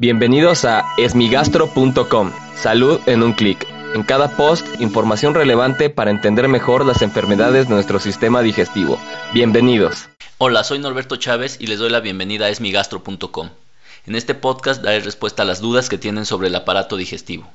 Bienvenidos a esmigastro.com. Salud en un clic. En cada post, información relevante para entender mejor las enfermedades de nuestro sistema digestivo. Bienvenidos. Hola, soy Norberto Chávez y les doy la bienvenida a esmigastro.com. En este podcast daré respuesta a las dudas que tienen sobre el aparato digestivo.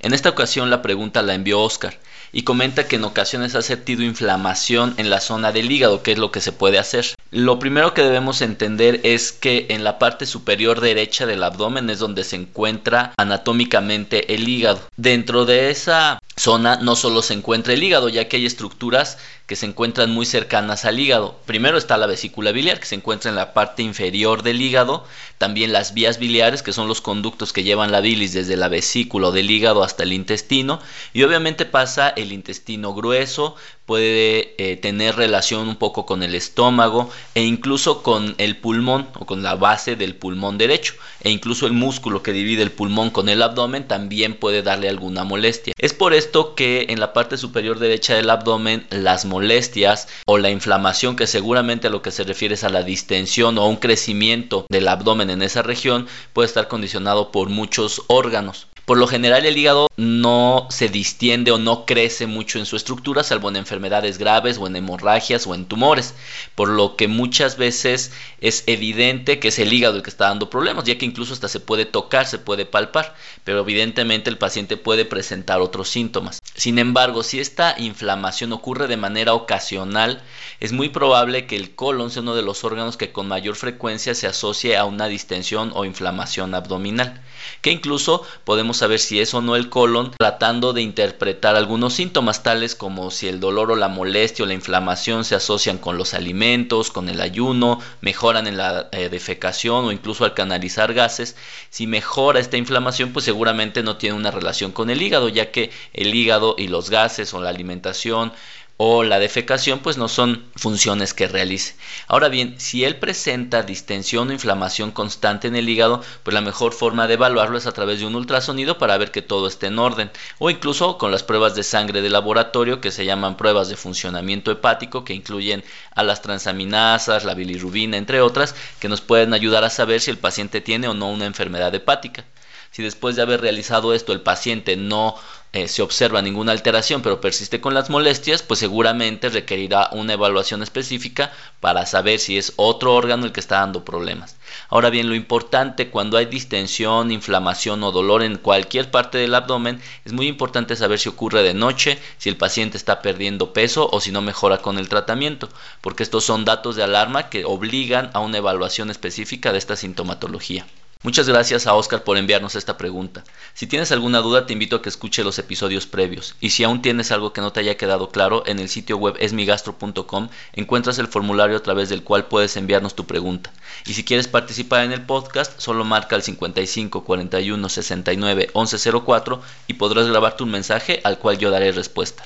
En esta ocasión la pregunta la envió Oscar y comenta que en ocasiones ha sentido inflamación en la zona del hígado, que es lo que se puede hacer. Lo primero que debemos entender es que en la parte superior derecha del abdomen es donde se encuentra anatómicamente el hígado. Dentro de esa zona no solo se encuentra el hígado, ya que hay estructuras que se encuentran muy cercanas al hígado. Primero está la vesícula biliar, que se encuentra en la parte inferior del hígado, también las vías biliares, que son los conductos que llevan la bilis desde la vesícula del hígado hasta el intestino, y obviamente pasa el intestino grueso, puede eh, tener relación un poco con el estómago e incluso con el pulmón o con la base del pulmón derecho e incluso el músculo que divide el pulmón con el abdomen también puede darle alguna molestia. Es por esto que en la parte superior derecha del abdomen las molestias o la inflamación que seguramente a lo que se refiere es a la distensión o un crecimiento del abdomen en esa región puede estar condicionado por muchos órganos. Por lo general el hígado no se distiende o no crece mucho en su estructura, salvo en enfermedades graves o en hemorragias o en tumores, por lo que muchas veces es evidente que es el hígado el que está dando problemas, ya que incluso hasta se puede tocar, se puede palpar, pero evidentemente el paciente puede presentar otros síntomas. Sin embargo, si esta inflamación ocurre de manera ocasional, es muy probable que el colon sea uno de los órganos que con mayor frecuencia se asocie a una distensión o inflamación abdominal, que incluso podemos saber si es o no el colon tratando de interpretar algunos síntomas tales como si el dolor o la molestia o la inflamación se asocian con los alimentos, con el ayuno, mejoran en la eh, defecación o incluso al canalizar gases. Si mejora esta inflamación, pues seguramente no tiene una relación con el hígado, ya que el hígado y los gases o la alimentación o la defecación pues no son funciones que realice. Ahora bien, si él presenta distensión o inflamación constante en el hígado, pues la mejor forma de evaluarlo es a través de un ultrasonido para ver que todo esté en orden o incluso con las pruebas de sangre de laboratorio que se llaman pruebas de funcionamiento hepático que incluyen a las transaminasas, la bilirrubina, entre otras, que nos pueden ayudar a saber si el paciente tiene o no una enfermedad hepática. Si después de haber realizado esto el paciente no eh, se observa ninguna alteración pero persiste con las molestias, pues seguramente requerirá una evaluación específica para saber si es otro órgano el que está dando problemas. Ahora bien, lo importante cuando hay distensión, inflamación o dolor en cualquier parte del abdomen, es muy importante saber si ocurre de noche, si el paciente está perdiendo peso o si no mejora con el tratamiento, porque estos son datos de alarma que obligan a una evaluación específica de esta sintomatología. Muchas gracias a Oscar por enviarnos esta pregunta. Si tienes alguna duda te invito a que escuche los episodios previos y si aún tienes algo que no te haya quedado claro, en el sitio web esmigastro.com encuentras el formulario a través del cual puedes enviarnos tu pregunta. Y si quieres participar en el podcast, solo marca el 55 41 69 1104 y podrás grabarte un mensaje al cual yo daré respuesta.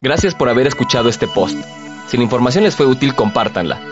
Gracias por haber escuchado este post. Si la información les fue útil, compártanla.